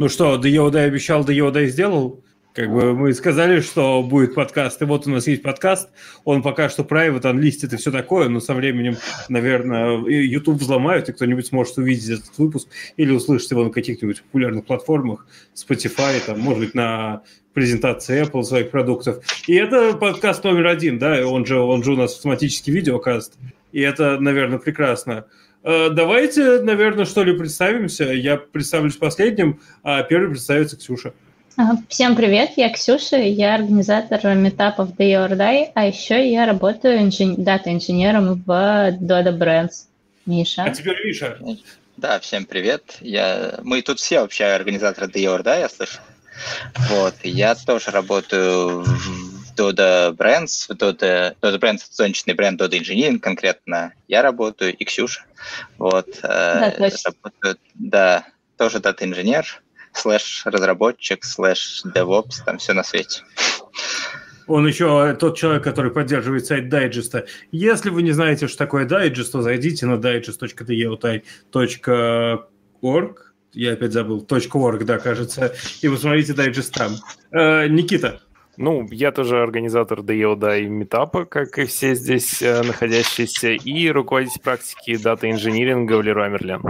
Ну что, Йода обещал, Йода сделал? Как бы мы сказали, что будет подкаст, и вот у нас есть подкаст, он пока что private, анлистит и все такое, но со временем, наверное, YouTube взломают, и кто-нибудь сможет увидеть этот выпуск или услышать его на каких-нибудь популярных платформах, Spotify, там, может быть, на презентации Apple своих продуктов. И это подкаст номер один, да, он же, он же у нас автоматический видеокаст, и это, наверное, прекрасно. Э, давайте, наверное, что ли представимся. Я представлюсь последним, а первый представится Ксюша. Всем привет, я Ксюша, я организатор метапов Day or Die, а еще я работаю инжен... дата-инженером в Dodo Brands. Миша. А теперь Миша. Да, всем привет. Я... Мы тут все вообще организаторы Day or Die, я слышу. Вот, я тоже работаю в Dodo Brands, в Dodo, Dodo Brands – солнечный бренд Dodo Engineering конкретно. Я работаю, и Ксюша. Вот, э, да, точно. работаю, да, тоже дата-инженер слэш-разработчик, слэш-девопс, там все на свете. Он еще тот человек, который поддерживает сайт дайджеста. Если вы не знаете, что такое дайджест, то зайдите на digest.deotai.org. Я опять забыл. .org, да, кажется. И посмотрите дайджест там. Э, Никита. Ну, я тоже организатор DEODA и метапа, как и все здесь э, находящиеся, и руководитель практики дата-инжиниринга в Леруа Мерлен.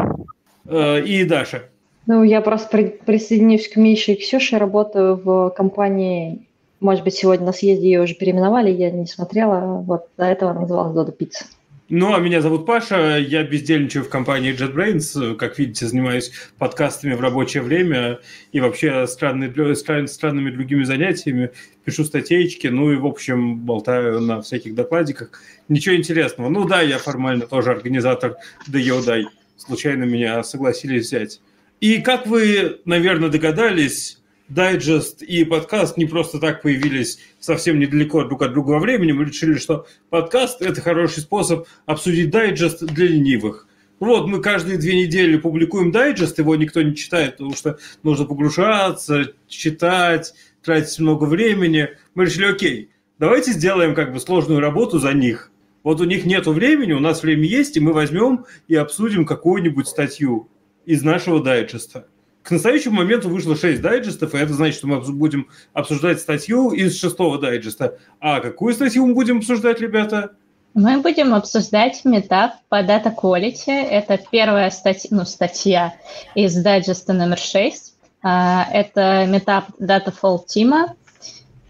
Э, и Даша. Ну, я просто при, присоединюсь к Мише и Ксюше, работаю в компании, может быть, сегодня на съезде ее уже переименовали, я не смотрела, вот до этого называлась Дода Пицца. Ну, а меня зовут Паша, я бездельничаю в компании JetBrains, как видите, занимаюсь подкастами в рабочее время и вообще странные, стран, странными другими занятиями, пишу статейки, ну и, в общем, болтаю на всяких докладиках. Ничего интересного. Ну да, я формально тоже организатор DEODAI, случайно меня согласились взять. И как вы, наверное, догадались, дайджест и подкаст не просто так появились совсем недалеко друг от друга во времени. Мы решили, что подкаст – это хороший способ обсудить дайджест для ленивых. Вот, мы каждые две недели публикуем дайджест, его никто не читает, потому что нужно погружаться, читать, тратить много времени. Мы решили, окей, давайте сделаем как бы сложную работу за них. Вот у них нет времени, у нас время есть, и мы возьмем и обсудим какую-нибудь статью из нашего дайджеста. К настоящему моменту вышло 6 дайджестов, и это значит, что мы будем обсуждать статью из шестого дайджеста. А какую статью мы будем обсуждать, ребята? Мы будем обсуждать метап по Data Quality. Это первая статья, ну, статья из дайджеста номер 6. А, это метап Data Fall Team.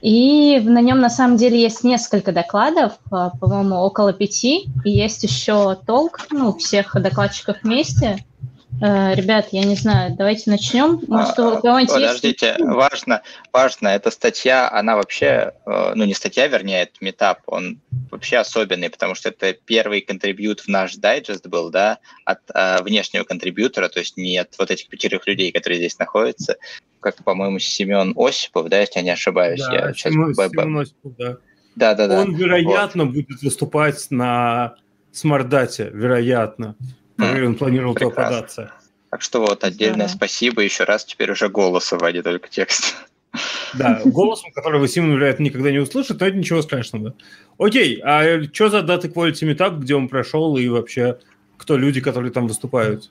И на нем на самом деле есть несколько докладов, а, по-моему, около пяти. И есть еще толк, ну, всех докладчиков вместе – ребят, я не знаю, давайте начнем. Может, у а, кого-нибудь Подождите, есть... важно, важно, эта статья, она вообще, э, ну не статья, вернее, это метап, он вообще особенный, потому что это первый контрибьют в наш дайджест был, да, от а, внешнего контрибьютора, то есть не от вот этих пятерых людей, которые здесь находятся, как, по-моему, Семен Осипов, да, если я не ошибаюсь. Да, я Семен, сейчас... Семен Осипов, да. Да, да, да. Он, вероятно, вот. будет выступать на смардате, вероятно. Он планировал туда податься. Так что вот отдельное да. спасибо еще раз теперь уже голосом, а не только текст. Да, голосом, который вы Симон, вероятно, никогда не услышит, но это ничего страшного. Окей, а что за даты Quality Meetup, где он прошел, и вообще кто люди, которые там выступают?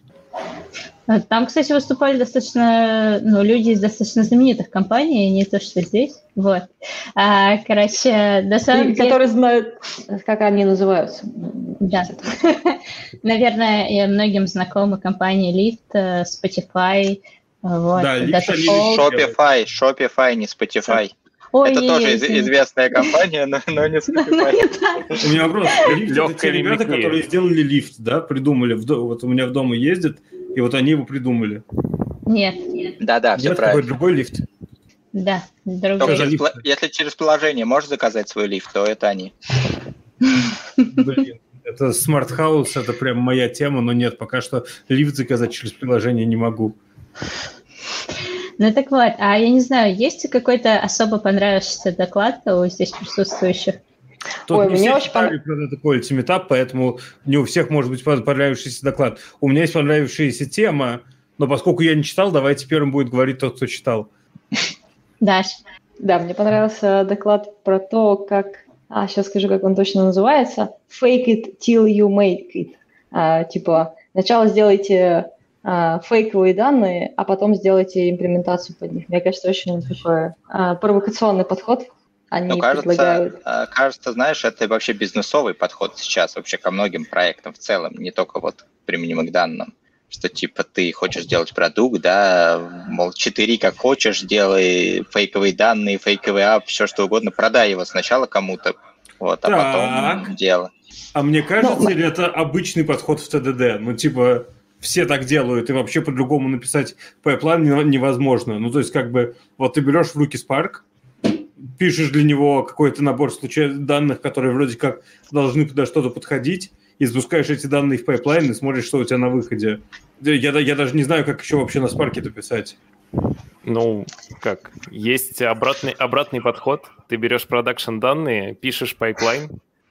А там, кстати, выступали достаточно, ну, люди из достаточно знаменитых компаний, не то, что здесь. Вот. А, короче, на самом деле... Которые знают, как они называются. Да. Наверное, многим знакомы компании Lyft, э, Spotify, вот. Да, Shopify, Shopify, не Spotify. Ой, это тоже из- известная компания, но, но не Spotify. У меня вопрос. Лифт это те ребята, которые сделали лифт, да, придумали. Вот у меня в дома ездят, и вот они его придумали. Нет. Да-да, все правильно. другой лифт. Да, другой. Через, если через приложение можешь заказать свой лифт, то это они. Блин. Это Smart House, это прям моя тема, но нет, пока что лифт заказать через приложение не могу. Ну так вот, а я не знаю, есть какой-то особо понравившийся доклад у здесь присутствующих? Тут Ой, мне очень понравился quality метап, поэтому не у всех может быть понравившийся доклад. У меня есть понравившаяся тема, но поскольку я не читал, давайте первым будет говорить тот, кто читал. Даш. Да, мне понравился доклад про то, как а, сейчас скажу, как он точно называется, fake it till you make it. А, типа, сначала сделайте а, фейковые данные, а потом сделайте имплементацию под них. Мне кажется, очень такой а, провокационный подход. Они ну, кажется, предлагают. а, кажется, знаешь, это вообще бизнесовый подход сейчас вообще ко многим проектам в целом, не только вот применимым к данным что типа ты хочешь сделать продукт, да, мол, 4 как хочешь, делай фейковые данные, фейковый app, все что угодно, продай его сначала кому-то, вот, а Так. потом дело. А мне кажется, Ну, или это обычный подход в TDD? Ну, типа, все так делают, и вообще по-другому написать пайплайн не- невозможно. Ну, то есть, как бы, вот ты берешь в руки Spark, пишешь для него какой-то набор случайных данных, которые вроде как должны туда что-то подходить, и запускаешь эти данные в пайплайн и смотришь, что у тебя на выходе. Да Я, я даже не знаю, как еще вообще на Spark это писать. Ну, как? Есть обратный, обратный подход. Ты берешь production данные, пишешь пайплайн,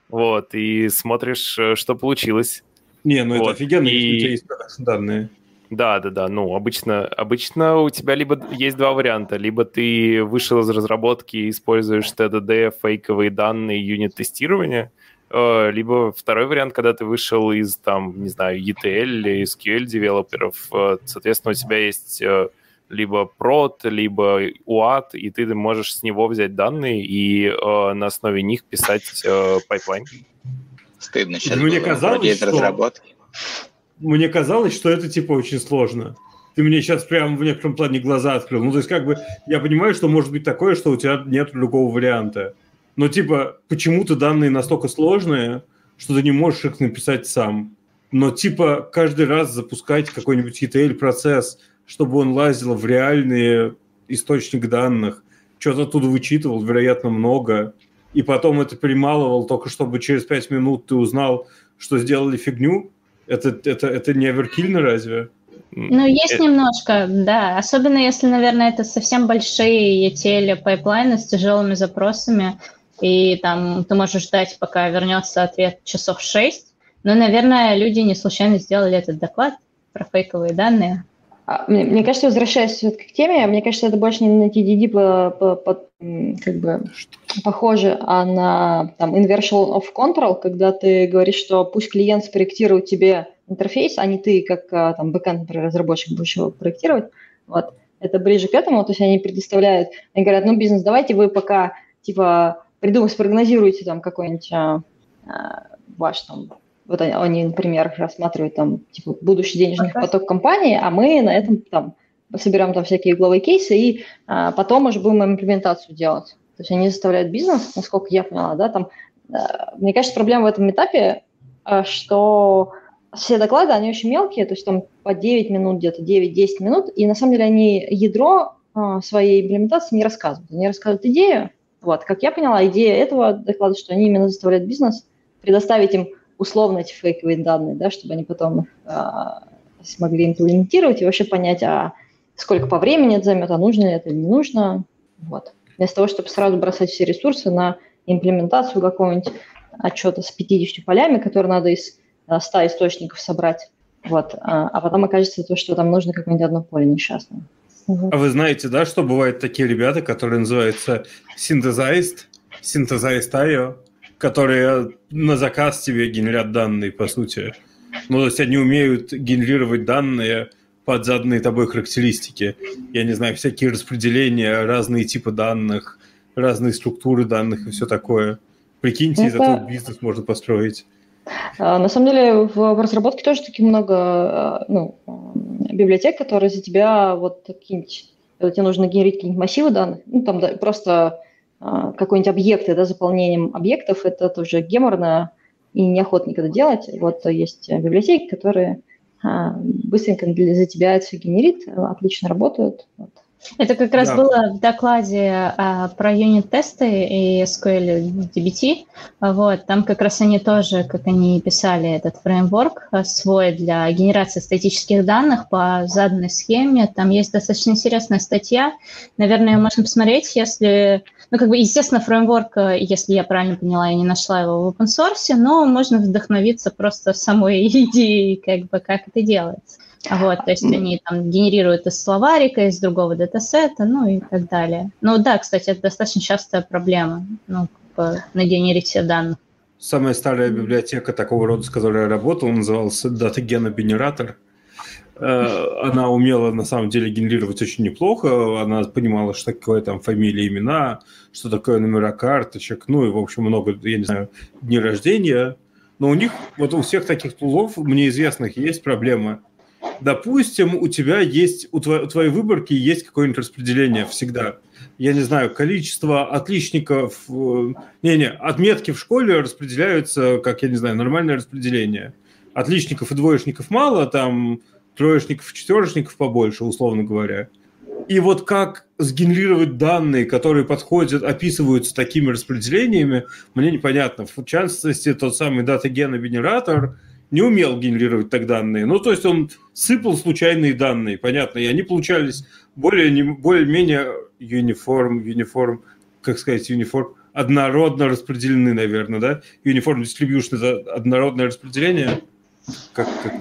вот, и смотришь, э, что получилось. Не, ну это Вот, офигенно, если и- у тебя есть production данные. Да, да, да. Ну, обычно, обычно у тебя либо есть два варианта. Либо ты вышел из разработки и используешь TDD, фейковые данные, юнит-тестирования, э, либо второй вариант, когда ты вышел из, там, не знаю, ETL или SQL девелоперов, э, соответственно, у тебя есть э, либо прод, либо UAT, и ты можешь с него взять данные и э, на основе них писать э, пайплайн. Стыдно сейчас Мне было, казалось, что- разработки. Мне казалось, что это типа очень сложно. Ты мне сейчас прям в некотором плане глаза открыл. Ну, то есть, как бы, я понимаю, что может быть такое, что у тебя нет другого варианта. Но, типа, почему-то данные настолько сложные, что ты не можешь их написать сам. Но, типа, каждый раз запускать какой-нибудь ETL-процесс, чтобы он лазил в реальный источник данных, что-то оттуда вычитывал, вероятно, много, и потом это перемалывал, только чтобы через пять минут ты узнал, что сделали фигню, это, это, это не оверкильно разве? Ну, есть Это- немножко, да. Особенно если, наверное, это совсем большие ETL пайплайны с тяжелыми запросами, и там ты можешь ждать, пока вернется ответ часов 6. Но, наверное, люди не случайно сделали этот доклад про фейковые данные. А, Мне, мне кажется, возвращаясь все-таки к теме, мне кажется, это больше не на TDD по, по- по- как бы похоже, а на там, inversion of control, когда ты говоришь, что пусть клиент спроектирует тебе интерфейс, а не ты, как а, там бэкэнд, например, разработчик будешь его проектировать. Вот. Это ближе к этому, то есть они предоставляют, они говорят, ну, бизнес, давайте вы пока, типа, придумайте, спрогнозируйте там какой-нибудь а, а, ваш там вот они, они, например, рассматривают там, типа, будущий денежный Ага. поток компании, а мы на этом там соберем там всякие угловые кейсы и а, потом уже будем имплементацию делать. То есть они заставляют бизнес, насколько я поняла, да, там, а, мне кажется, проблема в этом этапе, а, что все доклады, они очень мелкие, то есть там по 9 минут где-то, 9-10 минут, и на самом деле они ядро а, своей имплементации не рассказывают. Они рассказывают идею, вот, как я поняла, идея этого доклада, что они именно заставляют бизнес предоставить им условно эти фейковые данные, да, чтобы они потом их а, смогли имплементировать и вообще понять, а сколько по времени это займет, а нужно ли это или не нужно. Вот. Вместо того, чтобы сразу бросать все ресурсы на имплементацию какого-нибудь отчета с 50 полями, которые надо из а, 100 источников собрать. Вот. А, а потом окажется то, что там нужно какое-нибудь одно поле несчастное. А вы знаете, да, что бывают такие ребята, которые называются Synthesized, Synthesized.io, которые на заказ тебе генерят данные, по сути. Ну, то есть они умеют генерировать данные под заданные тобой характеристики. Я не знаю, всякие распределения, разные типы данных, разные структуры данных и все такое. Прикиньте, из Это- этого бизнес можно построить. А, На самом деле в разработке тоже таки много а, ну, м, библиотек, которые за тебя вот какие-нибудь, тебе нужно генерить какие-нибудь массивы данных, ну там да, просто а, какой-нибудь объекты, да, заполнением объектов, это тоже геморно и неохотно никогда делать. Вот есть библиотеки, которые а, быстренько для- за тебя это все генерит, отлично работают. Вот. Это как раз Да. было в докладе а, про юнит-тесты и SQL DBT. А, Вот, там как раз они тоже, как они писали этот фреймворк а, свой для генерации статических данных по заданной схеме. Там есть достаточно интересная статья. Наверное, ее можно посмотреть, если... Ну, как бы, естественно, фреймворк, а, если я правильно поняла, я не нашла его в open source, но можно вдохновиться просто самой идеей, как бы, как это делается. Вот, то есть они там генерируют из словарика, из другого датасета, ну и так далее. Ну да, кстати, это достаточно частая проблема, ну, как бы нагенерить все данных. Самая старая библиотека такого рода, с которой я работал, называлась Datagena Generator. Э, она умела на самом деле генерировать очень неплохо. Она понимала, что такое там фамилия, имена, что такое номера карточек, ну и, в общем, много, я не знаю, дней рождения. Но у них, вот у всех таких тулов, мне известных, есть проблема. Допустим, у тебя есть, у твоей, у твоей выборки есть какое-нибудь распределение всегда. Я не знаю, количество отличников, э, не-не, отметки в школе распределяются, как, я не знаю, нормальное распределение. Отличников и двоечников мало, там троечников, четверочников побольше, условно говоря. И вот как сгенерировать данные, которые подходят, описываются такими распределениями, мне непонятно. В частности, тот самый дата-геногенератор не умел генерировать так данные. Ну, то есть он сыпал случайные данные, понятно, и они получались более, более-менее uniform, uniform, как сказать, uniform, однородно распределены, наверное, да? Uniform distribution – это однородное распределение – как, как...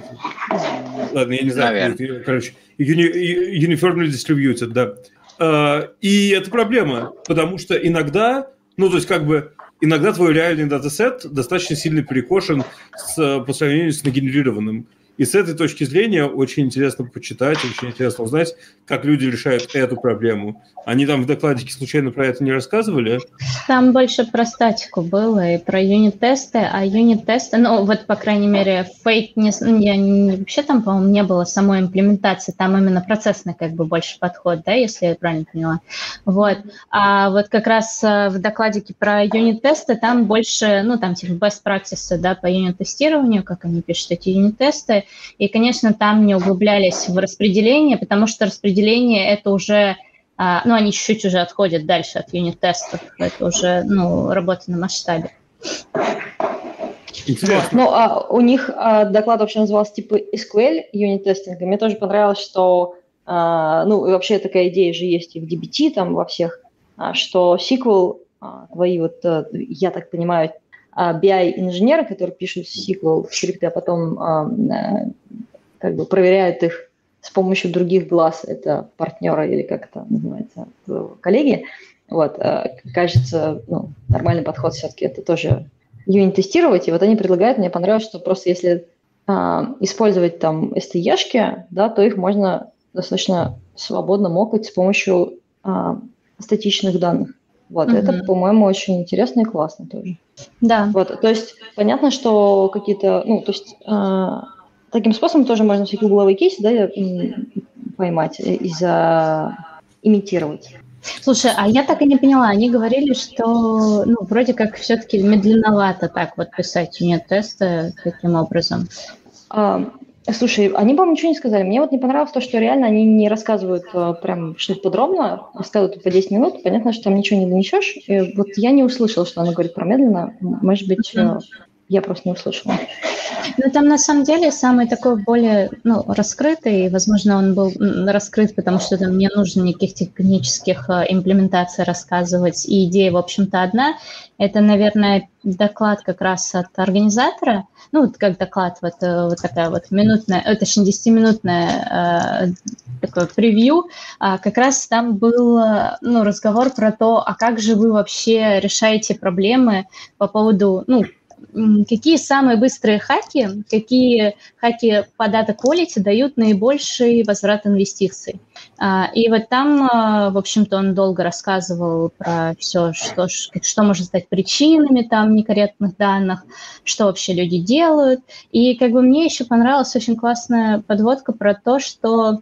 Ладно, я не знаю. Наверное. Короче, uniformly distributed, да. А, и это проблема, потому что иногда, ну, то есть как бы иногда твой реальный датасет достаточно сильно перекошен с, по сравнению с нагенерированным. И с этой точки зрения очень интересно почитать, очень интересно узнать, как люди решают эту проблему. Они там в докладике случайно про это не рассказывали? Там больше про статику было и про юнит-тесты, а юнит-тесты, ну вот, по крайней мере, фейк не, я не, вообще там, по-моему, не было самой имплементации, там именно процессный как бы больше подход, да, если я правильно поняла. Вот. А вот как раз э, в докладике про юнит-тесты там больше, ну там типа best practices, да, по юнит-тестированию, как они пишут эти юнит-тесты, и, конечно, там не углублялись в распределение, потому что распределение это уже, а, ну, они чуть-чуть уже отходят дальше от юнит-тестов, это уже, ну, работа на масштабе. Интересно. Ну, а у них а, доклад вообще назывался типа SQL юнит-тестинга. Мне тоже понравилось, что, а, ну, вообще такая идея же есть и в DBT, там, во всех, а, что SQL, а, твои вот, а, я так понимаю, BI-инженеры, которые пишут SQL скрипты, а потом э, как бы проверяют их с помощью других глаз, это партнера или как это называется, коллеги. Вот, э, кажется, ну, нормальный подход все-таки это тоже юнит-тестировать, и вот они предлагают, мне понравилось, что просто если а, использовать там STE-шки, да, то их можно достаточно свободно мокать с помощью а, статичных данных. Вот, mm-hmm. это, по-моему, очень интересно и классно тоже. Да. Вот, то есть понятно, что какие-то, ну, то есть э, таким способом тоже можно всякие угловые кейсы, да, поймать и за имитировать. Слушай, а я так и не поняла. Они говорили, что, ну, вроде как все-таки медленновато так вот писать юнит-тесты таким образом. А, Слушай, они, по-моему, ничего не сказали. Мне вот не понравилось то, что реально они не рассказывают э, прям что-то подробно, рассказывают по 10 минут. Понятно, что там ничего не донесешь. И вот я не услышала, что она говорит про медленно. Может быть, mm-hmm. Я просто не услышала. Ну, там на самом деле самый такой более ну, раскрытый, возможно, он был раскрыт, потому что там не нужно никаких технических э, имплементаций рассказывать, и идея, в общем-то, одна. Это, наверное, доклад как раз от организатора, ну, вот как доклад, вот, э, вот такая вот минутная, э, точнее, 10-минутная такое превью, а как раз там был ну, разговор про то, а как же вы вообще решаете проблемы по поводу, ну, какие самые быстрые хаки, какие хаки по дата quality дают наибольший возврат инвестиций. А, и вот там, а, в общем-то, он долго рассказывал про все, что, что может стать причинами там некорректных данных, что вообще люди делают. И как бы мне еще понравилась очень классная подводка про то, что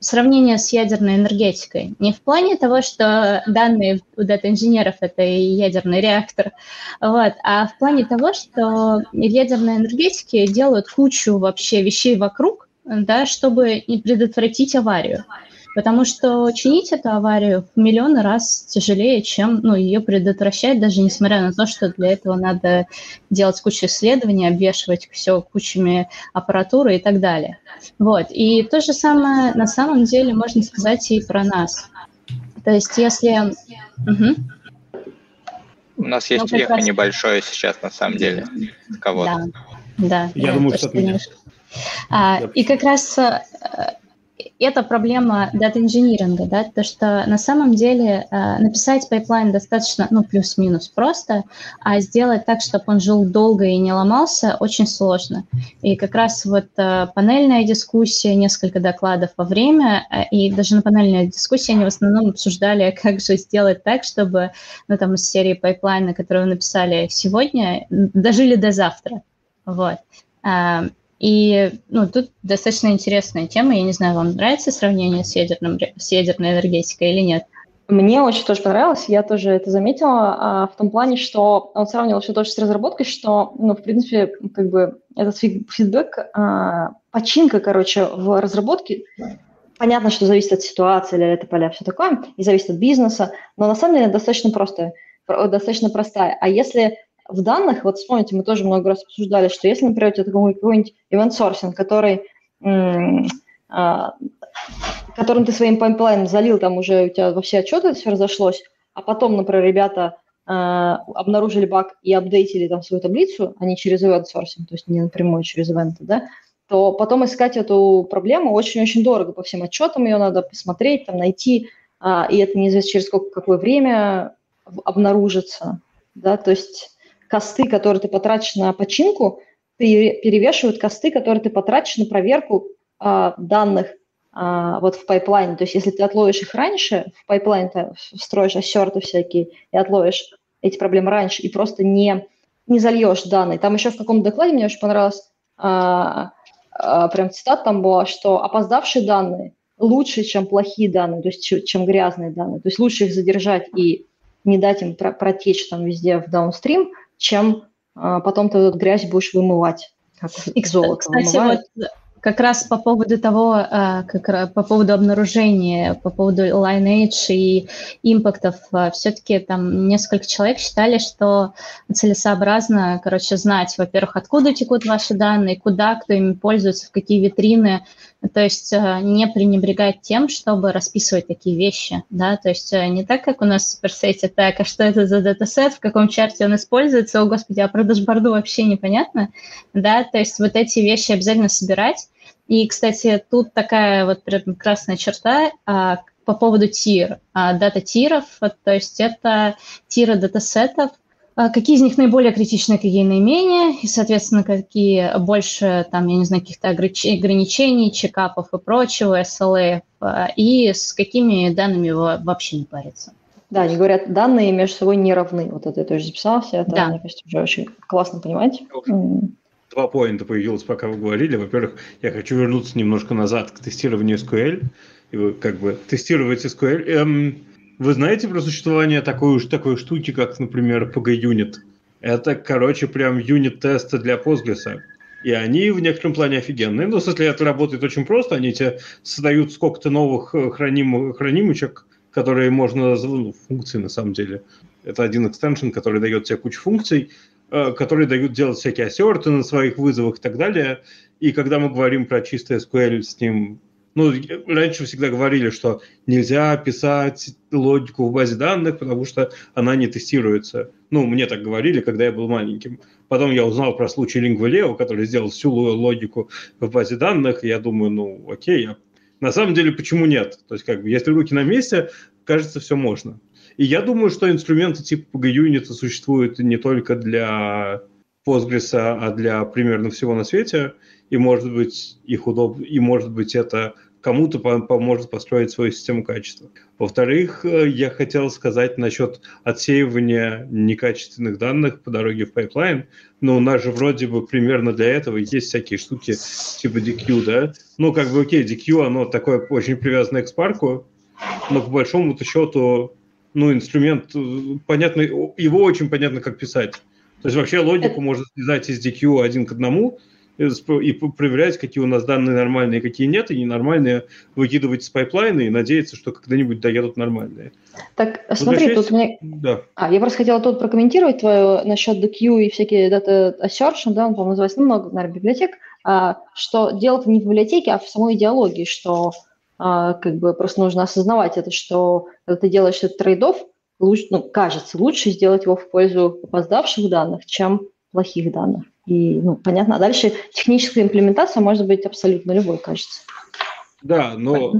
сравнение с ядерной энергетикой. Не в плане того, что данные у дата-инженеров – это ядерный реактор, вот, а в плане того, что в ядерной энергетике делают кучу вообще вещей вокруг, да, чтобы предотвратить аварию потому что чинить эту аварию в миллионы раз тяжелее, чем ну, ее предотвращать, даже несмотря на то, что для этого надо делать кучу исследований, обвешивать все кучами аппаратуры и так далее. Вот. И то же самое на самом деле можно сказать и про нас. То есть если... Угу. У нас есть ну, эхо раз... небольшое сейчас, на самом деле, кого-то. Да, да. Я думаю, что от меня. А, и как раз э, это проблема дата-инжиниринга, да, то что на самом деле э, написать пайплайн достаточно, ну, плюс-минус просто, а сделать так, чтобы он жил долго и не ломался, очень сложно. И как раз вот э, панельная дискуссия, несколько докладов во время, э, и даже на панельной дискуссии они в основном обсуждали, как же сделать так, чтобы, ну, там, из серии пайплайна, которую вы написали сегодня, дожили до завтра. Вот. И ну, тут достаточно интересная тема. Я не знаю, вам нравится сравнение с, ядерным, с ядерной энергетикой или нет? Мне очень тоже понравилось, я тоже это заметила, а, в том плане, что он сравнивал все тоже с разработкой, что, ну, в принципе, как бы этот фидбэк, а, починка, короче, в разработке, понятно, что зависит от ситуации, или это поля, все такое, и зависит от бизнеса, но на самом деле достаточно простая, достаточно простая. А если в данных, вот вспомните, мы тоже много раз обсуждали, что если, например, у тебя какой-нибудь event sourcing, который, а, которым ты своим пайплайном залил, там уже у тебя во все отчеты все разошлось, а потом, например, ребята а, обнаружили баг и апдейтили там свою таблицу, а не через event sourcing, то есть не напрямую через ивенты, да, то потом искать эту проблему очень-очень дорого по всем отчетам, ее надо посмотреть, там найти, а, и это неизвестно через сколько, какое время обнаружится, да, то есть косты, которые ты потратишь на починку, перевешивают косты, которые ты потратишь на проверку а, данных а, вот в пайплайне. То есть если ты отловишь их раньше, в пайплайн ты встроишь ассерты всякие и отловишь эти проблемы раньше, и просто не, не зальешь данные. Там еще в каком-то докладе мне очень понравилось, а, а, прям цитат там была, что опоздавшие данные лучше, чем плохие данные, то есть чем грязные данные. То есть лучше их задержать и не дать им протечь там везде в даунстрим, чем а, потом ты эту грязь будешь вымывать, как золото Кстати, вымывают. вот как раз по поводу того, а, как, по поводу обнаружения, по поводу Lineage и импактов, а, все-таки там несколько человек считали, что целесообразно, короче, знать, во-первых, откуда текут ваши данные, куда, кто ими пользуется, в какие витрины, то есть а, не пренебрегать тем, чтобы расписывать такие вещи, да, то есть не так, как у нас в суперсете, так, а что это за датасет, в каком чарте он используется, о господи, а про дашборду вообще непонятно, да, то есть вот эти вещи обязательно собирать, и, кстати, тут такая вот прекрасная черта а, по поводу тир, а, дата-тиров, то есть это тиры датасетов, а, какие из них наиболее критичны, какие наименее, и, соответственно, какие больше, там, я не знаю, каких-то ограничений, чекапов и прочего, SLA, а, и с какими данными вообще не париться. Да, они говорят, данные между собой не равны. Вот это я тоже записала все это, да. мне кажется, уже очень классно понимать два поинта появилось, пока вы говорили. Во-первых, я хочу вернуться немножко назад к тестированию SQL. И вы как бы тестируете SQL. Эм, вы знаете про существование такой, уж такой штуки, как, например, PG-Unit? Это, короче, прям юнит-тесты для Postgres. И они в некотором плане офигенные. Ну, в смысле, это работает очень просто. Они тебе создают сколько-то новых э, храним, хранимочек, которые можно... Ну, функции, на самом деле. Это один экстеншн, который дает тебе кучу функций, которые дают делать всякие ассерты на своих вызовах и так далее. И когда мы говорим про чистый SQL с ним, ну, раньше всегда говорили, что нельзя писать логику в базе данных, потому что она не тестируется. Ну, мне так говорили, когда я был маленьким. Потом я узнал про случай Lingua который сделал всю логику в базе данных, и я думаю, ну, окей, я... на самом деле, почему нет? То есть, как бы, если руки на месте, кажется, все можно. И я думаю, что инструменты типа PGUnit существуют не только для Postgres, а для примерно всего на свете, и может быть их удобно, и может быть это кому-то поможет построить свою систему качества. Во-вторых, э, я хотел сказать насчет отсеивания некачественных данных по дороге в пайплайн. Но у нас же вроде бы примерно для этого есть всякие штуки типа Deequ, да? Ну, как бы, окей, Deequ, оно такое очень привязанное к спарку, но по большому счету ну, инструмент, э, понятно, его очень понятно, как писать. То есть вообще логику можно слизать из Deequ один к одному и проверять, какие у нас данные нормальные, какие нет, и ненормальные выкидывать из пайплайна и надеяться, что когда-нибудь доедут нормальные. Так, смотри, тут мне... Да. А, я просто хотела тут прокомментировать твое насчет Deequ и всякие data assertion, да, он, по-моему, называется, ну, много, наверное, библиотек, а, что дело-то не в библиотеке, а в самой идеологии, что как бы просто нужно осознавать это, что когда ты делаешь этот трейдов, лучше, ну, кажется, лучше сделать его в пользу опоздавших данных, чем плохих данных. И, ну, понятно. А дальше техническая имплементация может быть абсолютно любой, кажется. Да, но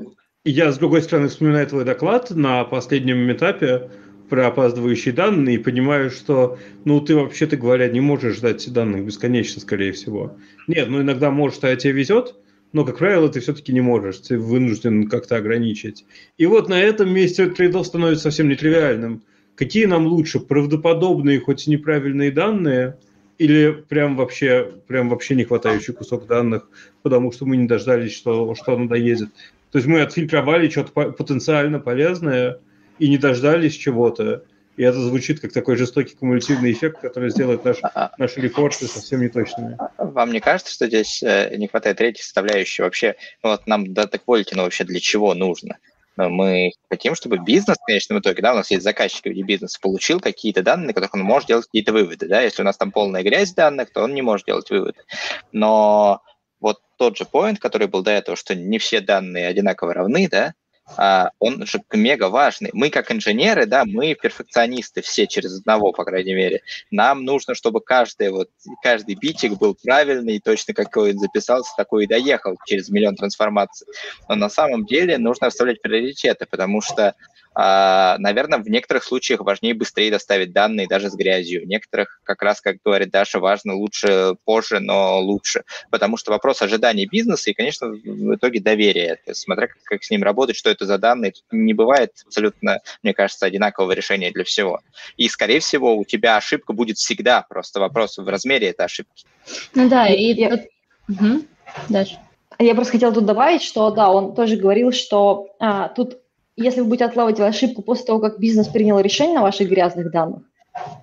я, с другой стороны, вспоминаю твой доклад на последнем этапе про опаздывающие данные и понимаю, что, ну, ты вообще-то говоря, не можешь ждать данных бесконечно, скорее всего. Нет, ну, иногда может, а тебе везет, но, как правило, ты все-таки не можешь, ты вынужден как-то ограничить. И вот на этом месте трейдов становится совсем нетривиальным. Какие нам лучше, правдоподобные, хоть и неправильные данные, или прям вообще, прям вообще не хватающий кусок данных, потому что мы не дождались, что, что оно доедет. То есть мы отфильтровали что-то потенциально полезное и не дождались чего-то. И это звучит как такой жестокий кумулятивный эффект, который сделает наш, а, а. наши репорты совсем неточными. А, вам не кажется, что здесь э, не хватает третьей составляющей? Вообще, ну вот нам дата ну вообще для чего нужно? Ну, мы хотим, чтобы бизнес в конечном итоге, да, у нас есть заказчик в бизнеса, получил какие-то данные, на которых он может делать какие-то выводы, да, если у нас там полная грязь данных, то он не может делать выводы. Но вот тот же point, который был до этого, что не все данные одинаково равны, да, он же мега важный. Мы как инженеры, да, мы перфекционисты все через одного, по крайней мере. Нам нужно, чтобы каждый вот каждый битик был правильный, точно какой он записался, такой и доехал через миллион трансформаций. Но на самом деле нужно оставлять приоритеты, потому что а, наверное, в некоторых случаях важнее быстрее доставить данные даже с грязью. В некоторых, как раз, как говорит Даша, важно лучше позже, но лучше. Потому что вопрос ожиданий бизнеса и, конечно, в итоге доверия. Смотря как, как с ним работать, что это за данные, тут не бывает абсолютно, мне кажется, одинакового решения для всего. И, скорее всего, у тебя ошибка будет всегда. Просто вопрос в размере этой ошибки. Ну да, и... и... Угу. Дальше. Я просто хотела тут добавить, что да, он тоже говорил, что а, тут если вы будете отлавать ошибку после того, как бизнес принял решение на ваших грязных данных,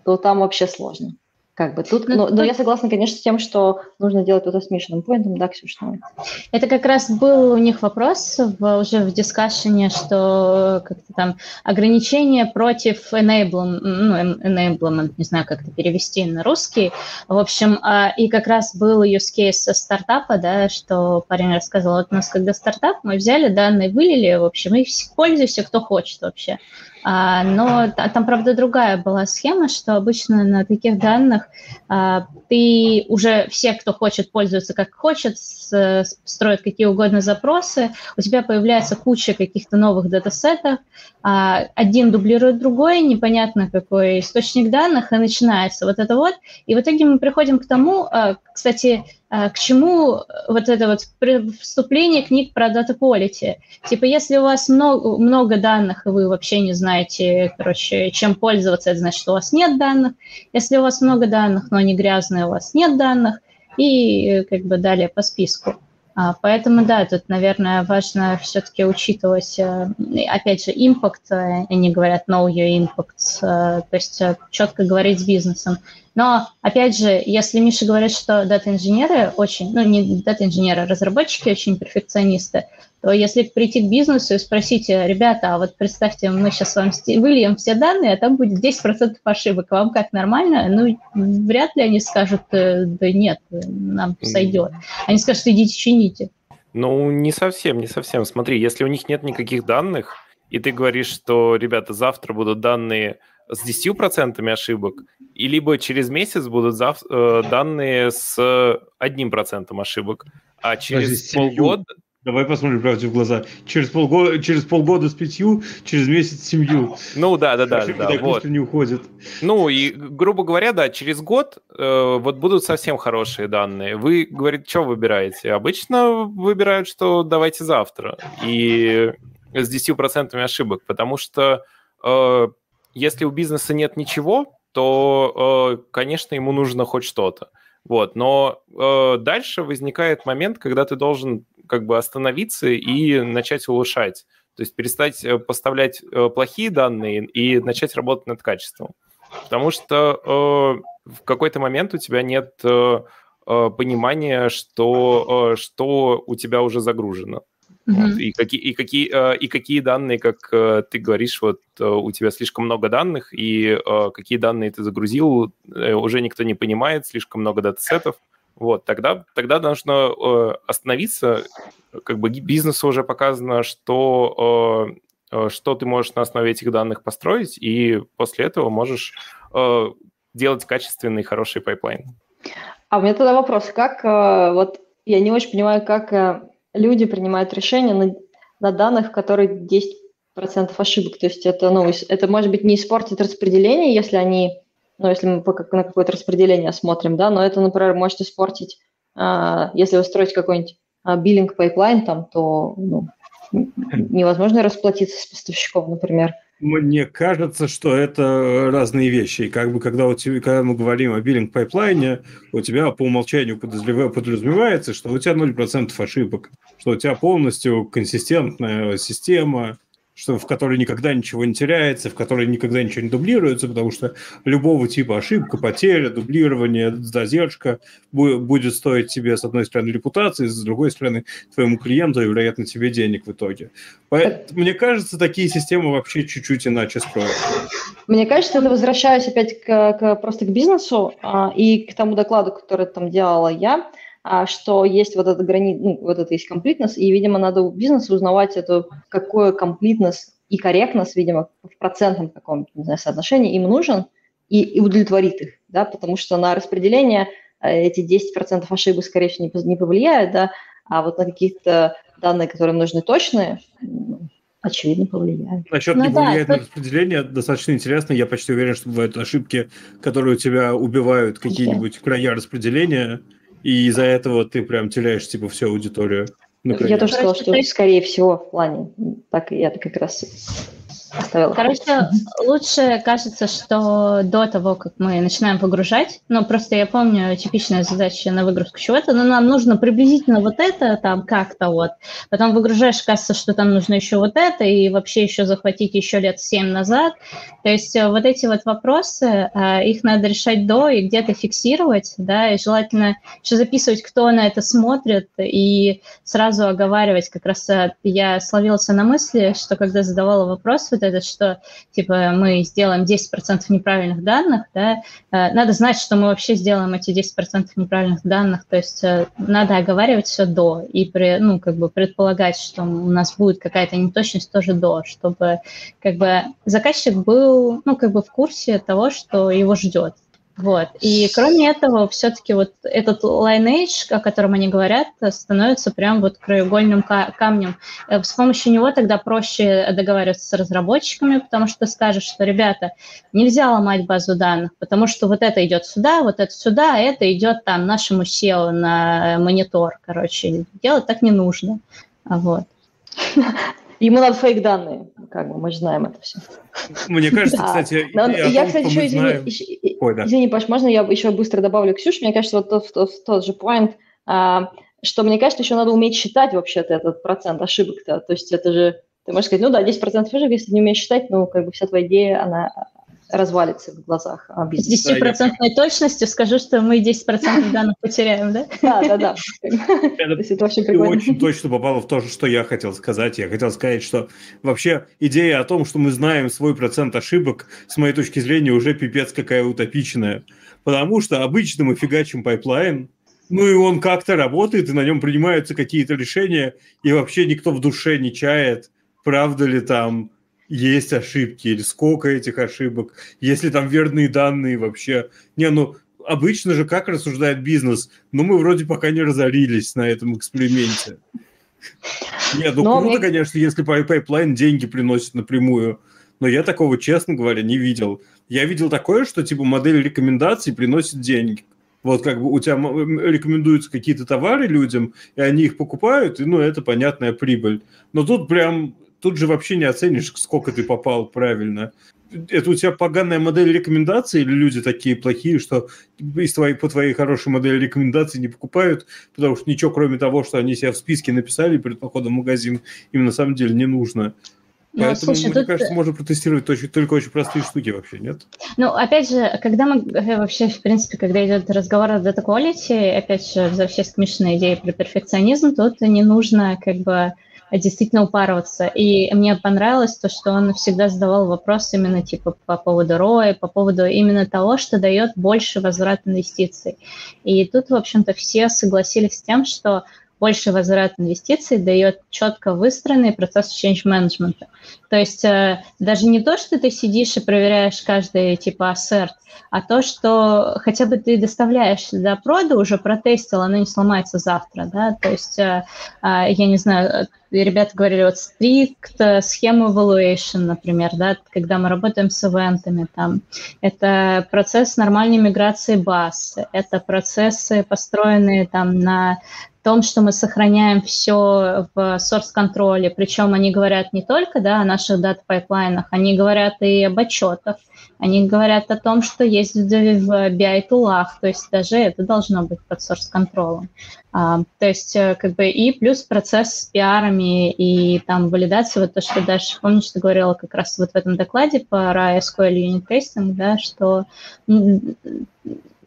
то там вообще сложно. Как бы тут, но, но я согласна, конечно, с тем, что нужно делать это с Мишиным поинтом, да, Ксюша? Это как раз был у них вопрос в, уже в дискашене, что как-то там ограничения против enablement, ну, enablement, не знаю, как это перевести на русский. В общем, а, и как раз был use case со стартапа, да, что парень рассказывал, вот у нас когда стартап, мы взяли данные, вылили, в общем, и пользуйся кто хочет вообще. А, но там, правда, другая была схема, что обычно на таких данных а, ты уже все, кто хочет, пользуются как хочет, строят какие угодно запросы, у тебя появляется куча каких-то новых датасетов, а, один дублирует другой, непонятно какой источник данных, и начинается вот это вот. И в итоге мы приходим к тому, кстати, к чему вот это вот вступление книг про data quality. Типа, если у вас много, много данных, и вы вообще не знаете, короче, чем пользоваться, это значит, что у вас нет данных. Если у вас много данных, но они грязные, у вас нет данных. И как бы далее по списку. А, поэтому, да, тут, наверное, важно все-таки учитывать, э, опять же, импакт, э, они говорят know your impact, э, то есть четко говорить с бизнесом. Но, опять же, если Миша говорит, что дата-инженеры очень, ну, не дата-инженеры, а разработчики очень перфекционисты, то если прийти к бизнесу и спросить, ребята, а вот представьте, мы сейчас вам выльем все данные, а там будет 10% ошибок, вам как нормально? Ну, вряд ли они скажут, э, да нет, нам сойдет. Они скажут, идите чините. Ну, не совсем, не совсем. Смотри, если у них нет никаких данных, и ты говоришь, что, ребята, завтра будут данные с 10% ошибок, и либо через месяц будут зав- э, данные с 1% ошибок, а через полгода... Давай посмотрим правде в глаза. Через полгода, через полгода с пятью, через месяц с семью. Ну да, да, да, да. Так вот. не уходит. Ну и, грубо говоря, да, через год э, вот будут совсем хорошие данные. Вы, говорит, что выбираете? Обычно выбирают, что давайте завтра. И с 10% ошибок, потому что э, если у бизнеса нет ничего, то, э, конечно, ему нужно хоть что-то. Вот, но э, дальше возникает момент, когда ты должен как бы остановиться и начать улучшать. То есть перестать э, поставлять э, плохие данные и начать работать над качеством. Потому что э, в какой-то момент у тебя нет э, э понимания, что, э, что у тебя уже загружено. Вот. И, какие, и, какие, и какие данные, как ты говоришь, вот у тебя слишком много данных, и какие данные ты загрузил, уже никто не понимает, слишком много датасетов. Вот, тогда, тогда нужно остановиться, как бы бизнесу уже показано, что, что ты можешь на основе этих данных построить, и после этого можешь делать качественный, хороший pipeline. А у меня тогда вопрос, как, вот, я не очень понимаю, как люди принимают решения на, на данных, которых 10% ошибок. То есть это, ну, это может быть не испортит распределение, если они, ну, если мы на какое-то распределение смотрим, да, но это, например, может испортить, а, если вы строите какой-нибудь billing pipeline там, то ну, невозможно расплатиться с поставщиком, например. Мне кажется, что это разные вещи. как бы когда, у тебя, когда мы говорим о billing пайплайне, у тебя по умолчанию подразумевается, что у тебя 0% ошибок, что у тебя полностью консистентная система, что, в которой никогда ничего не теряется, в которой никогда ничего не дублируется, потому что любого типа ошибка, потеря, дублирование, задержка будет стоить тебе, с одной стороны, репутации, с другой стороны, твоему клиенту и, вероятно, тебе денег в итоге. Поэтому, мне кажется, такие системы вообще чуть-чуть иначе строят. Мне кажется, это возвращаюсь опять к, к, просто к бизнесу а, и к тому докладу, который там делала я, что есть вот эта граница, ну, вот это есть комплитнес, и, видимо, надо у бизнеса узнавать эту, какой комплитнес и корректность, видимо, в процентном каком-то, не знаю, соотношении им нужен и, и удовлетворит их, да, потому что на распределение э, эти 10% ошибок, скорее всего, не, не повлияют, да, а вот на какие-то данные, которые им нужны точные, ну, очевидно, повлияют. Насчет ну, не да, повлияет это... на распределение, достаточно интересно. Я почти уверен, что бывают ошибки, которые у тебя убивают какие-нибудь края распределения, и из-за этого ты прям теряешь, типа, всю аудиторию. Например. Я тоже сказала, что скорее всего в плане. Так я как раз оставила. Короче, лучше кажется, что до того, как мы начинаем выгружать, ну, просто я помню типичная задача на выгрузку чего-то, но нам нужно приблизительно вот это там как-то вот. Потом выгружаешь, кажется, что там нужно еще вот это, и вообще еще захватить еще лет семь назад. То есть э, вот эти вот вопросы, э, их надо решать до и где-то фиксировать, да, и желательно еще записывать, кто на это смотрит, и сразу оговаривать. Как раз э, я словился на мысли, что когда задавала вопрос, вот этот, что типа мы сделаем 10% неправильных данных, да, э, надо знать, что мы вообще сделаем эти 10% неправильных данных, то есть э, надо оговаривать все до и при, ну, как бы предполагать, что у нас будет какая-то неточность тоже до, чтобы как бы заказчик был, ну, как бы в курсе того, что его ждет. Вот. И кроме этого, все-таки вот этот lineage, о котором они говорят, становится прям вот краеугольным камнем. Э, с помощью него тогда проще договариваться с разработчиками, потому что ты скажешь, что, ребята, нельзя ломать базу данных, потому что вот это идет сюда, вот это сюда, а это идет там нашему SEO на монитор, короче. Делать так не нужно. Вот. Ему надо фейк данные, как бы мы же знаем это все. Мне кажется, кстати, Но, я, кстати, еще, извини, еще, Ой, да. извини, Паш, можно я еще быстро добавлю Ксюш? Мне кажется, вот тот, тот, тот же point, а, что мне кажется, еще надо уметь считать вообще-то этот процент ошибок-то. То есть это же, ты можешь сказать, ну да, 10% ошибок, если не умеешь считать, ну как бы вся твоя идея, она развалится в глазах бизнеса. С 10% да, точностью скажу, что мы 10% данных потеряем, да? Да, да, да. Это очень точно попало в то, что я хотел сказать. Я хотел сказать, что вообще идея о том, что мы знаем свой процент ошибок, с моей точки зрения, уже пипец какая утопичная. Потому что обычно мы фигачим pipeline, ну и он как-то работает, и на нем принимаются какие-то решения, и вообще никто в душе не чает, правда ли там есть ошибки, или сколько этих ошибок, если там верные данные вообще. Не, ну, обычно же как рассуждает бизнес? Ну, мы вроде пока не разорились на этом эксперименте. Нет, ну Но круто, мне... конечно, если pipeline деньги приносит напрямую. Но я такого, честно говоря, не видел. Я видел такое, что типа модель рекомендаций приносит деньги. Вот как бы у тебя рекомендуются какие-то товары людям, и они их покупают, и ну это понятная прибыль. Но тут прям тут же вообще не оценишь, сколько ты попал правильно. Это у тебя поганая модель рекомендаций или люди такие плохие, что из твоей, по твоей хорошей модели рекомендаций не покупают, потому что ничего, кроме того, что они себя в списке написали перед походом в магазин, им на самом деле не нужно. Ну, Поэтому, слушай, мне тут... кажется, можно протестировать только, только очень простые штуки вообще, нет? Ну, опять же, когда мы э, вообще, в принципе, когда идет разговор о data quality, опять же, за все смешанные идеи про перфекционизм, тут не нужно как бы действительно упарываться. И мне понравилось то, что он всегда задавал вопрос именно типа по поводу ROI, по поводу именно того, что дает больше возврат инвестиций. И тут, в общем-то, все согласились с тем, что больший возврат инвестиций дает четко выстроенный процесс change management. То есть э, даже не то, что ты сидишь и проверяешь каждый типа ассерт, а то, что хотя бы ты доставляешь до прода, уже протестил, оно не сломается завтра, да, то есть, э, э, я не знаю, ребята говорили, вот strict схема evaluation, например, да, когда мы работаем с ивентами, там, это процесс нормальной миграции баз, это процессы, построенные там на том, что мы сохраняем все в source контроле, причем они говорят не только да, о наших data пайплайнах, они говорят и об отчетах, они говорят о том, что есть в BI тулах, то есть даже это должно быть под source контролем. А, то есть э, как бы и плюс процесс с пиарами и там валидация, вот то, что дальше, помнишь, ты говорила как раз вот в этом докладе по SQL Unit Testing, да, что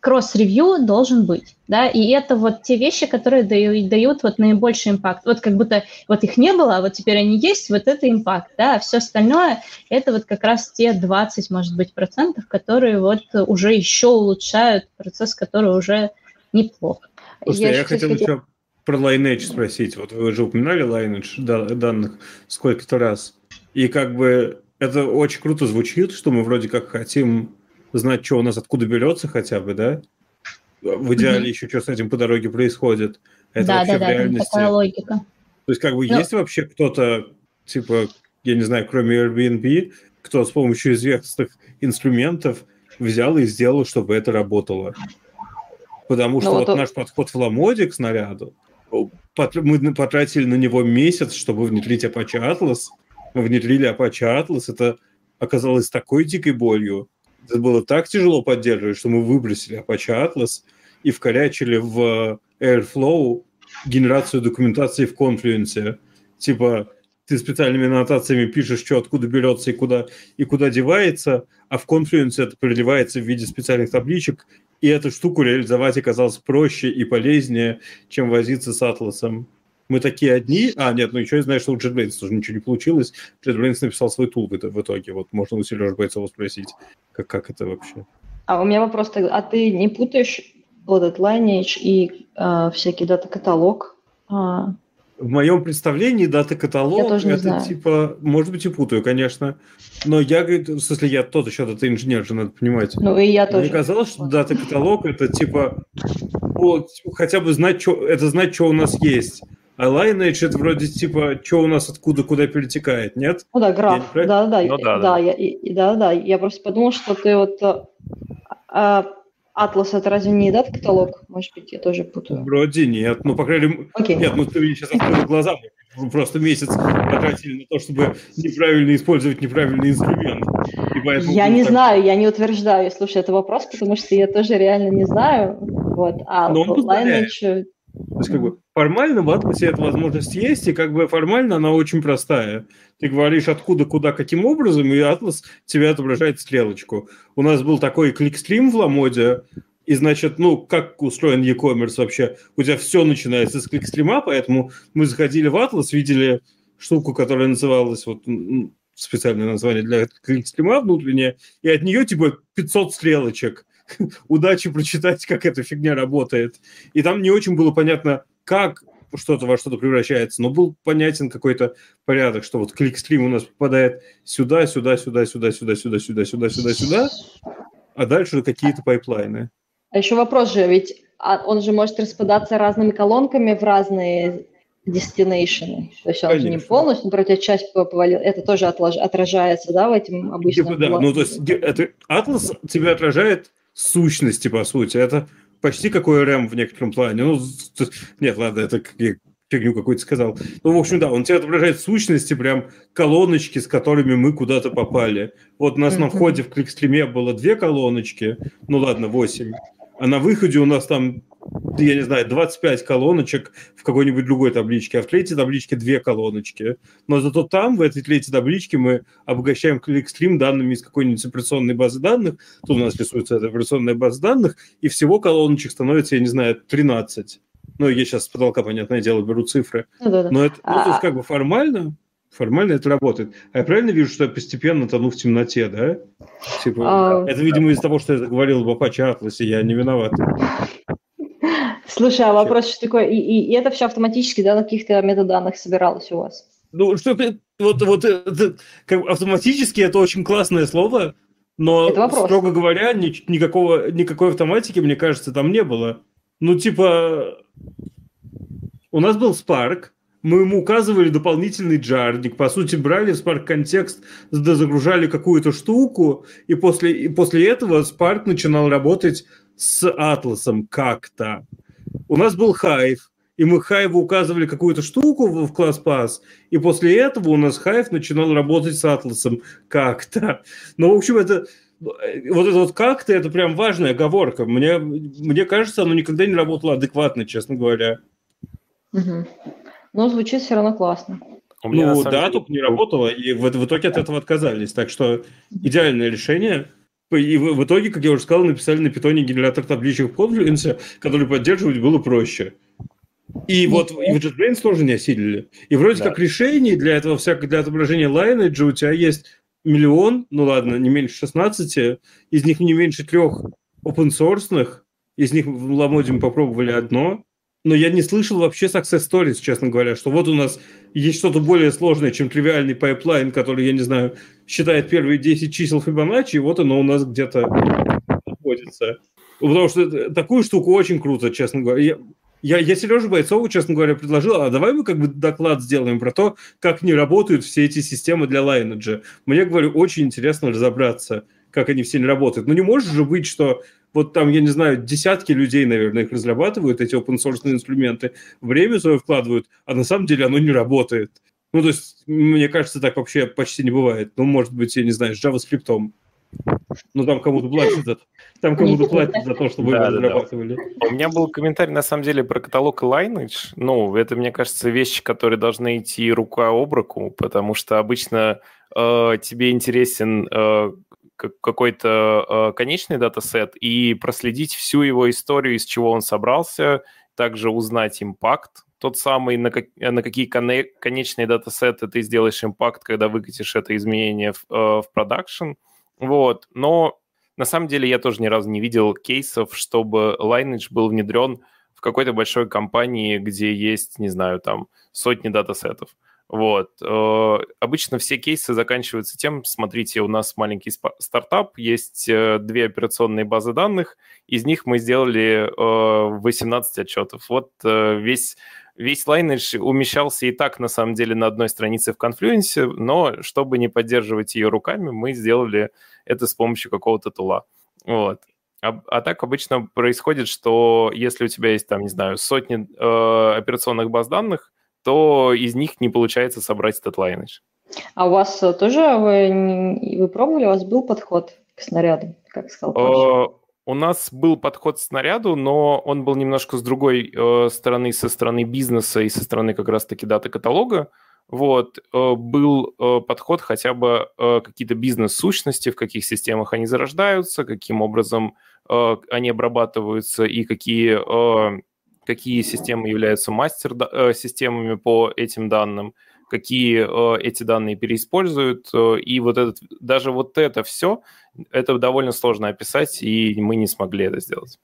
кросс-ревью должен быть, да, и это вот те вещи, которые дают, дают вот наибольший импакт. Вот как будто вот их не было, а вот теперь они есть, вот это импакт, да, а все остальное это вот как раз те 20, может быть, процентов, которые вот уже еще улучшают процесс, который уже неплох. Слушайте, я, я хотел еще про Lineage спросить. Вот вы же упоминали Lineage данных сколько-то раз. И как бы это очень круто звучит, что мы вроде как хотим знать, что у нас откуда берется хотя бы, да? В идеале mm-hmm. еще что с этим по дороге происходит. Это да, вообще да, в реальности. такая логика. То есть как бы ну... есть вообще кто-то, типа, я не знаю, кроме Airbnb, кто с помощью известных инструментов взял и сделал, чтобы это работало. Потому ну что ну, вот, вот наш подход в Ламоде к снаряду, мы потратили на него месяц, чтобы внедрить Apache Atlas. Мы внедрили Apache Atlas, это оказалось такой дикой болью, это было так тяжело поддерживать, что мы выбросили Apache Atlas и вкорячили в Airflow генерацию документации в Confluence. Типа, ты специальными аннотациями пишешь, что откуда берется и куда, и куда девается, а в Confluence это переливается в виде специальных табличек, и эту штуку реализовать оказалось проще и полезнее, чем возиться с атласом мы такие одни. А, нет, ну еще я знаю, что у JetBrains тоже ничего не получилось. JetBrains написал свой тул в, в итоге. Вот можно у Сережи Бойцова спросить, как, как это вообще. А у меня вопрос тогда, а ты не путаешь вот этот Lineage и э, всякий дата-каталог? А... В моем представлении дата-каталог это знаю. типа, может быть, и путаю, конечно. Но я, в смысле, я тот еще дата-инженер же, надо понимать. Ну и я тоже. Мне казалось, что дата-каталог это типа вот, хотя бы знать, что это знать, что у нас есть. А Lineage это вроде типа, что у нас откуда куда перетекает, нет? Ну да, граф. Да, да, да, ну, да, да, да. Я, и, да, да. Я просто подумал, что ты вот э, а, Атлас это разве не дат каталог? Может быть, я тоже путаю. Вроде нет. Ну, по крайней мере, okay. нет, ну ты мне сейчас открыл глаза. Мы просто месяц потратили на то, чтобы неправильно использовать неправильный инструмент. я не так... знаю, я не утверждаю. Слушай, это вопрос, потому что я тоже реально не знаю. Вот. А Но он Lineage то есть, как бы, формально в Атласе эта возможность есть, и как бы формально она очень простая. Ты говоришь, откуда, куда, каким образом, и Атлас тебе отображает стрелочку. У нас был такой кликстрим в Ламоде, и, значит, ну, как устроен e-commerce вообще? У тебя все начинается с кликстрима, поэтому мы заходили в Атлас, видели штуку, которая называлась, вот, специальное название для кликстрима внутреннее, и от нее, типа, 500 стрелочек удачи прочитать, как эта фигня работает. И там не очень было понятно, как что-то во что-то превращается, но был понятен какой-то порядок, что вот clickstream у нас попадает сюда, сюда, сюда, сюда, сюда, сюда, сюда, сюда, сюда, сюда, а дальше какие-то пайплайны. А еще вопрос же, ведь он же может распадаться разными колонками в разные destination. То есть он Конечно. не полностью, например, часть повалил. Это тоже отражается, да, в этом обычном типа, Да, ну то есть это, Atlas тебя отражает сущности, по сути. Это почти как ORM в некотором плане. Ну, нет, ладно, это я фигню какую-то сказал. Ну, в общем, да, он тебе отображает сущности, прям колоночки, с которыми мы куда-то попали. Вот у нас mm-hmm. на входе в кликстриме было две колоночки, ну ладно, восемь. А на выходе у нас там, я не знаю, 25 колоночек в какой-нибудь другой табличке, а в третьей табличке две колоночки. Но зато там, в этой третьей табличке, мы обогащаем кликстрим данными из какой-нибудь операционной базы данных. Тут у нас рисуется эта операционная база данных, и всего колоночек становится, я не знаю, 13. Ну, я сейчас с потолка, понятное дело, беру цифры. Ну, да, да. Но это, ну, то есть, а как бы формально Формально это работает. А я правильно вижу, что я постепенно тону в темноте, да? Типа, а... Это, видимо, из-за того, что я говорил об Apache Atlas, я не виноват. Слушай, а вопрос что такое? И, и, и это все автоматически, да, на каких-то метаданных собиралось у вас? Ну, что вот, вот это, как, автоматически это очень классное слово, но, строго говоря, ни, никакого, никакой автоматики, мне кажется, там не было. Ну, типа, у нас был Spark, мы ему указывали дополнительный джарник, по сути, брали в Spark контекст, загружали какую-то штуку, и после, и после этого Spark начинал работать с атласом как-то. У нас был Hive, и мы Hive указывали какую-то штуку в, класс пас, и после этого у нас Hive начинал работать с атласом как-то. Ну, в общем, это вот это вот как-то, это прям важная оговорка. Мне, мне кажется, оно никогда не работало адекватно, честно говоря. Угу. Но звучит все равно классно. У меня ну да, деле... только не работало, и в, в итоге от этого отказались. Так что идеальное решение. И в, в итоге, как я уже сказал, написали на питоне генератор табличек в Confluence, который поддерживать было проще. И вот и в JetBrains тоже не осилили. И вроде да. как решений для этого всякого, для отображения Lineage у тебя есть миллион, ну ладно, не меньше 16, из них не меньше трех open source, из них в Ламоде мы попробовали одно, но я не слышал вообще success stories, честно говоря, что вот у нас есть что-то более сложное, чем тривиальный pipeline, который, я не знаю, считает первые 10 чисел Фибоначчи, и вот оно у нас где-то находится. Потому что такую штуку очень круто, честно говоря. Я, я, я Сереже Бойцову, честно говоря, предложил, а давай мы как бы доклад сделаем про то, как не работают все эти системы для Lineage. Мне, говорю, очень интересно разобраться, как они все не работают. Ну не может же быть, что вот там, я не знаю, десятки людей, наверное, их разрабатывают, эти open source инструменты, время свое вкладывают, а на самом деле оно не работает. Ну, то есть, мне кажется, так вообще почти не бывает. Ну, может быть, я не знаю, с JavaScript. Ну, там кому-то платят за, там кому-то платят за то, чтобы да, его разрабатывали. Да, да. У меня был комментарий, на самом деле, про каталог Lineage. Ну, это, мне кажется, вещи, которые должны идти рука об руку, потому что обычно э, тебе интересен э, какой-то э, конечный dataset и проследить всю его историю, из чего он собрался, также узнать impact, тот самый, на, как, на какие конечные датасеты ты сделаешь impact, когда выкатишь это изменение в, э, в production. Вот. Но на самом деле я тоже ни разу не видел кейсов, чтобы Lineage был внедрен в какой-то большой компании, где есть, не знаю, там сотни датасетов. Вот. Э, обычно все кейсы заканчиваются тем, смотрите, у нас маленький стартап, есть э, две операционные базы данных, из них мы сделали 18 э, отчетов. Вот весь, весь Lineage умещался и так, на самом деле, на одной странице в Confluence, но чтобы не поддерживать ее руками, мы сделали это с помощью какого-то тула. Вот. А, а так обычно происходит, что если у тебя есть, там, не знаю, сотни э, операционных баз данных, то из них не получается собрать этот lineage. А у вас э, тоже, вы, вы пробовали, у вас был подход к снаряду, как сказал Паша? У нас был подход к снаряду, но он был немножко с другой э, стороны, со стороны бизнеса и со стороны как раз-таки даты-каталога. Вот, э, был э, подход хотя бы э, какие-то бизнес-сущности, в каких системах они зарождаются, каким образом э, они обрабатываются и какие э, какие системы являются мастер-системами э, по этим данным, какие э, эти данные переиспользуют. Э, и вот этот, даже вот это все, это довольно сложно описать, и мы не смогли это сделать.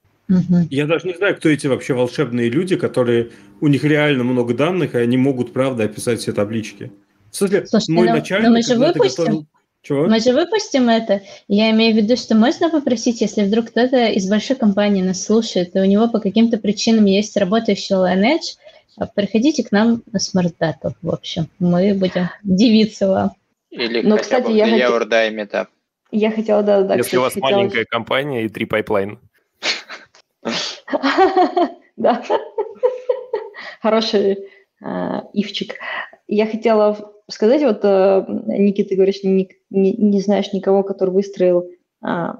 Я даже не знаю, кто эти вообще волшебные люди, которые у них реально много данных, и они могут, правда, описать все таблички. В смысле, Слушай, мой ну, начальник... Ну мы же выпустим. Готовил... Чего? Мы же выпустим это. Я имею в виду, что можно попросить, если вдруг кто-то из большой компании нас слушает, и у него по каким-то причинам есть работающий Lineage, приходите к нам на смарт-дату, в общем. Мы будем дивиться вам. Или Но, кстати, я хотел... Дай meetup. Я хотела, да, да. Если кстати, у вас хотела... маленькая компания и три пайплайна. Да. Хороший а, ивчик. Я хотела сказать, вот, э, Никита, ты говоришь, не, не, не знаешь никого, который выстроил а,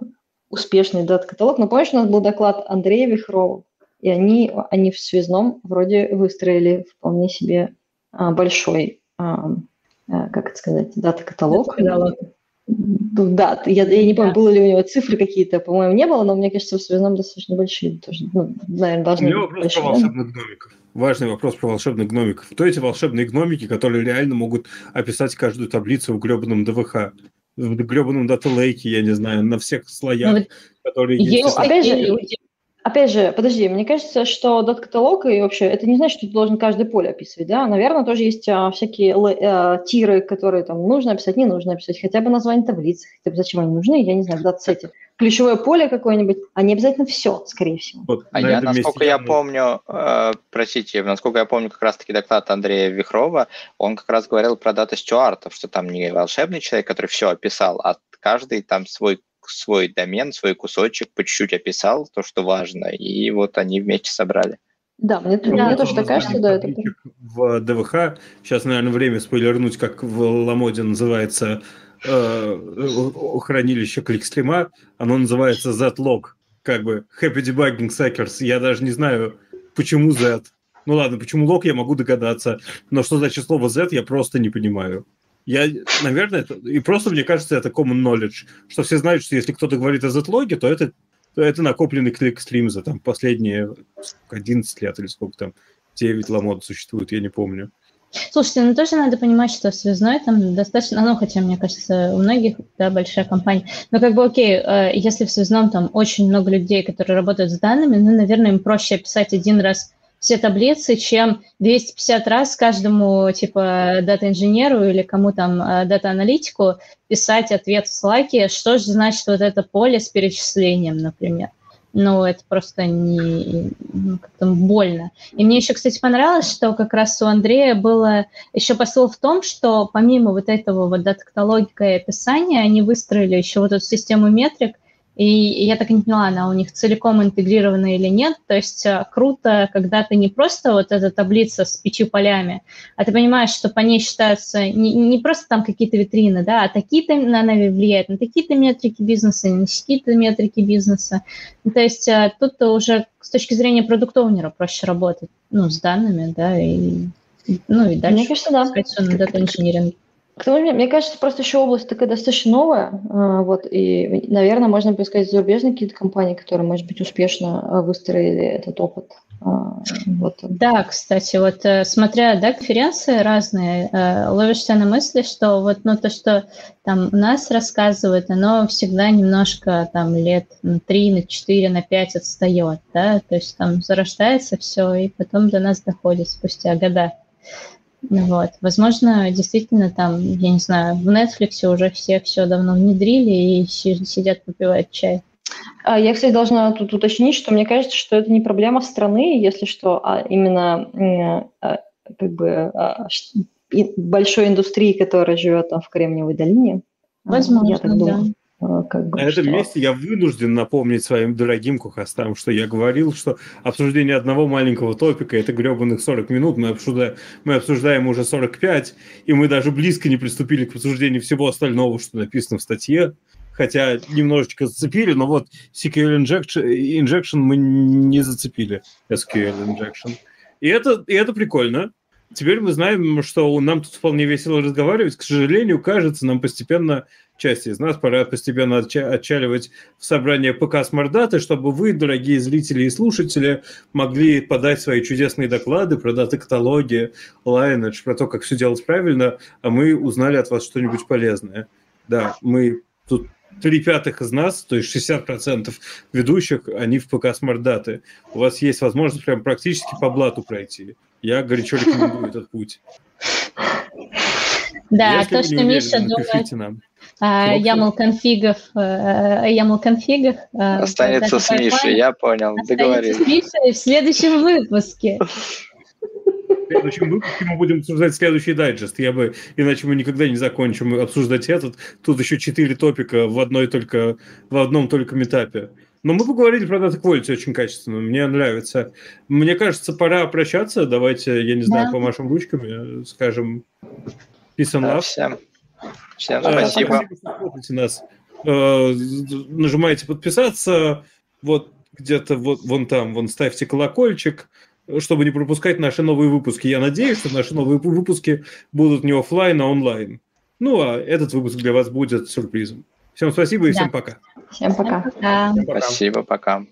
успешный data каталог, но помнишь, у нас был доклад Андрея Вихрова, и они, они в связном вроде выстроили вполне себе а, большой, а, а, как это сказать, дата-каталог. Ну, да, я, я не помню, было ли у него цифры какие-то, по-моему, не было, но мне кажется, в связном достаточно большие тоже. Ну, наверное, должны быть. У меня вопрос про волшебных гномиков. Важный вопрос про волшебных гномиков. Кто эти волшебные гномики, которые реально могут описать каждую таблицу в гребаном ДВХ? В гребаном дата-лейке, я не знаю, на всех слоях, ну, которые есть. Опять же, опять же, подожди, мне кажется, что дат-каталог и вообще, это не значит, что ты должен каждое поле описывать, да? Наверное, тоже есть а, всякие а, тиры, которые там нужно описать, не нужно описать, хотя бы название таблицы, хотя бы зачем они нужны, я не знаю, в датсете. Ключевое поле какое-нибудь, а не обязательно все, скорее всего. Вот, а я, насколько я помню, э, простите, насколько я помню, как раз-таки доклад Андрея Вихрова, он как раз говорил про дата стюартов, что там не волшебный человек, который все описал, а каждый там свой свой домен, свой кусочек, по чуть-чуть описал то, что важно, и вот они вместе собрали. Да, мне, да, мне тоже так кажется, да, это... В ДВХ, сейчас, наверное, время спойлернуть, как в Ламоде называется э, хранилище кликстрима, оно называется Z-Log, как бы Happy Debugging Suckers. Я даже не знаю, почему Z. Ну ладно, почему лог, я могу догадаться, но что значит слово Z, я просто не понимаю. Я, наверное, это, и просто мне кажется, это common knowledge, что все знают, что если кто-то говорит о Z-логе, то это, то это накопленный клик-стрим за там последние 11 лет или сколько там, 9 ламод существует, я не помню. Слушайте, ну тоже надо понимать, что связной там достаточно, ну хотя, мне кажется, у многих, да, большая компания, но как бы окей, э, если в связном там очень много людей, которые работают с данными, ну, наверное, им проще описать один раз все таблицы, чем 250 раз каждому, типа, дата-инженеру или кому там э, дата-аналитику писать ответ в слайке, что же значит вот это поле с перечислением, например. Ну, это просто не ну, как-то больно. И мне еще, кстати, понравилось, что как раз у Андрея было еще посыл в том, что помимо вот этого вот дата-каталогика и описания, они выстроили еще вот эту систему метрик – и я так и не поняла, она у них целиком интегрирована или нет. То есть э, круто, когда ты не просто вот эта таблица с пятью полями, а ты понимаешь, что по ней считаются не, не просто там какие-то витрины, да, а такие-то на она влияют на такие-то метрики бизнеса, на такие-то метрики бизнеса. То есть э, тут уже с точки зрения продуктовнера проще работать, ну, с данными, да, и ну и дальше. Мне кажется, да. Все на дата-инжиниринг. К тому же, мне кажется, просто еще область такая достаточно новая, а, вот, и, наверное, можно поискать зарубежные какие-то компании, которые, может быть, успешно а, выстроили этот опыт. А, вот. Да, кстати, вот э, смотря, да, конференции разные, э, ловишься на мысли, что вот, ну, то, что там у нас рассказывают, оно всегда немножко там лет на 3, на 4, на 5 отстает, да, то есть там зарождается все, и потом до нас доходит спустя года. Вот. Возможно, действительно там, я не знаю, в Netflix уже все все давно внедрили и сидят попивают чай. А я, кстати, должна тут уточнить, что мне кажется, что это не проблема страны, если что, а именно а, как бы а, большой индустрии, которая живет там в Кремниевой долине. Возможно, я так думаю. А, как бы, На этом что... месте я вынужден напомнить своим дорогим кухастам, что я говорил, что обсуждение одного маленького топика – это гребаных 40 минут, мы обсуждаем, мы обсуждаем уже 45, и мы даже близко не приступили к обсуждению всего остального, что написано в статье, хотя немножечко зацепили, но вот SQL injection, injection мы не зацепили, SQL injection. И это, и это прикольно. Теперь мы знаем, что нам тут вполне весело разговаривать. К сожалению, кажется, нам постепенно части из нас пора постепенно отчаливать в собрание ПК Смардаты, чтобы вы, дорогие зрители и слушатели, могли подать свои чудесные доклады про даты-каталоги, Lineage, про то, как все делать правильно, а мы узнали от вас что-нибудь полезное. Да, мы тут три пятых из нас, то есть 60% ведущих, они в ПК Смардаты. У вас есть возможность прям практически по блату пройти. Я горячо рекомендую этот путь. Да, Если то, что Миша думает, нам. YAML конфигов, YAML конфигов. Останется с Мишей, я понял, договорились. с Мишей в следующем выпуске. В следующем выпуске мы будем обсуждать следующий дайджест. Я бы, иначе мы никогда не закончим обсуждать этот. Тут еще четыре топика в одной только, в одном только метапе. Но мы поговорили про Data Quality очень качественно. Мне нравится. Мне кажется, пора прощаться. Давайте, я не знаю, да. помашем ручками, скажем peace and love. Всем. Всем спасибо. Спасибо, что нас. Э, нажимайте подписаться. Вот где-то вот вон там, вон ставьте колокольчик, чтобы не пропускать наши новые выпуски. Я надеюсь, что наши новые выпуски будут не офлайн, а онлайн. Ну, а этот выпуск для вас будет сюрпризом. Всем спасибо и да. всем пока. Всем пока. Всем пока. Спасибо, пока.